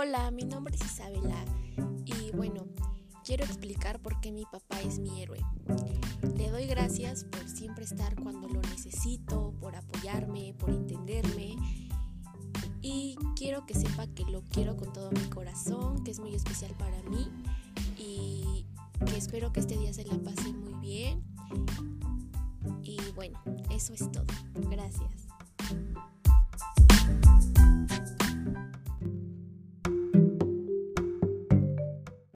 Hola, mi nombre es Isabela y bueno, quiero explicar por qué mi papá es mi héroe. Le doy gracias por siempre estar cuando lo necesito, por apoyarme, por entenderme y quiero que sepa que lo quiero con todo mi corazón, que es muy especial para mí y que espero que este día se la pase muy bien. Y bueno, eso es todo. Gracias.